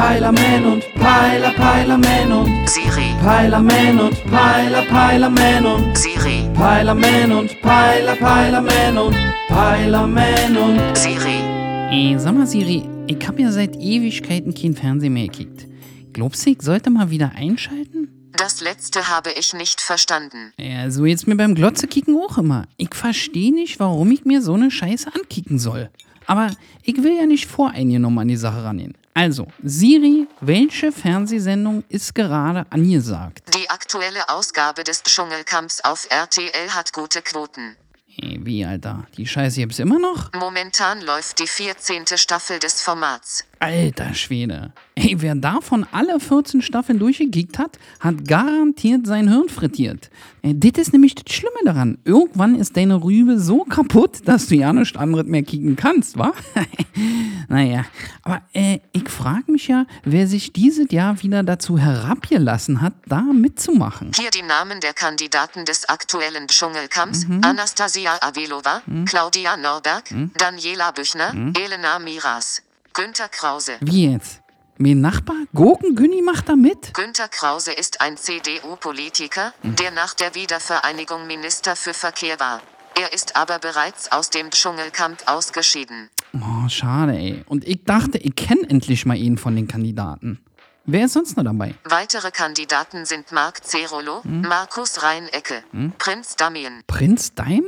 Peilerman und Peiler, Peilerman und Siri, Peilerman und Peiler, Peilerman und Siri, Peilerman und Peiler, Peilerman und Peilerman und Siri. Ey, sag mal, Siri, ich hab ja seit Ewigkeiten kein Fernsehen mehr gekickt. Glaubst du, ich sollte mal wieder einschalten? Das letzte habe ich nicht verstanden. Ja, so jetzt mir beim Glotze kicken auch immer. Ich verstehe nicht, warum ich mir so eine Scheiße ankicken soll. Aber ich will ja nicht voreingenommen an die Sache rangehen. Also, Siri, welche Fernsehsendung ist gerade angesagt? Die aktuelle Ausgabe des Dschungelcamps auf RTL hat gute Quoten. Ey, wie, Alter? Die Scheiße gibt's immer noch? Momentan läuft die 14. Staffel des Formats. Alter Schwede. Ey, wer davon alle 14 Staffeln durchgekickt hat, hat garantiert sein Hirn frittiert. Äh, das ist nämlich das Schlimme daran. Irgendwann ist deine Rübe so kaputt, dass du ja nichts anderes mehr kicken kannst, wa? naja, aber äh, ich frage mich ja, wer sich dieses Jahr wieder dazu herabgelassen hat, da mitzumachen. Hier die Namen der Kandidaten des aktuellen Dschungelcamps. Anastasia Avelova, Claudia Norberg, Daniela Büchner, Elena Miras, Günter Krause. Wie jetzt? Mein Nachbar Gurkengünni macht da mit? Günter Krause ist ein CDU-Politiker, der nach der Wiedervereinigung Minister für Verkehr war. Er ist aber bereits aus dem Dschungelcamp ausgeschieden. Oh, schade, ey. Und ich dachte, ich kenne endlich mal ihn von den Kandidaten. Wer ist sonst noch dabei? Weitere Kandidaten sind Marc Zerolo, Markus Reinecke, Prinz Damien, Prinz Daim?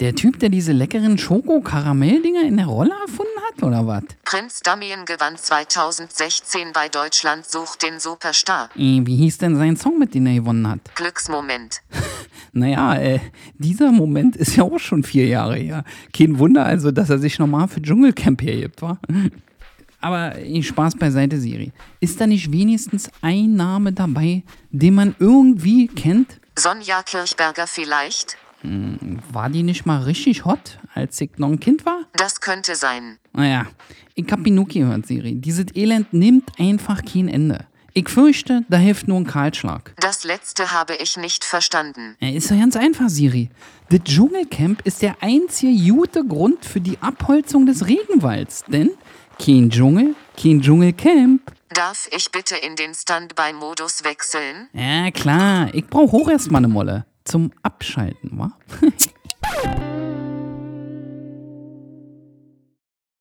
Der Typ, der diese leckeren Schoko-Karamell-Dinger in der Rolle erfunden hat, oder was? Prinz Damien gewann 2016 bei Deutschland sucht den Superstar. Äh, Wie hieß denn sein Song, mit dem er gewonnen hat? Glücksmoment. Naja, äh, dieser Moment ist ja auch schon vier Jahre her. Kein Wunder also, dass er sich nochmal für Dschungelcamp hergibt, wa? Aber äh, Spaß beiseite, Siri. Ist da nicht wenigstens ein Name dabei, den man irgendwie kennt? Sonja Kirchberger vielleicht? War die nicht mal richtig hot, als ich noch ein Kind war? Das könnte sein. Naja, ich hab genug gehört, Siri. Dieses Elend nimmt einfach kein Ende. Ich fürchte, da hilft nur ein Kahlschlag. Das letzte habe ich nicht verstanden. Ja, ist doch ganz einfach, Siri. Das Dschungelcamp ist der einzige gute Grund für die Abholzung des Regenwalds. Denn kein Dschungel, kein Dschungelcamp. Darf ich bitte in den Standby-Modus wechseln? Ja, klar. Ich brauch auch erstmal eine Molle. Zum Abschalten, wa? Thank you.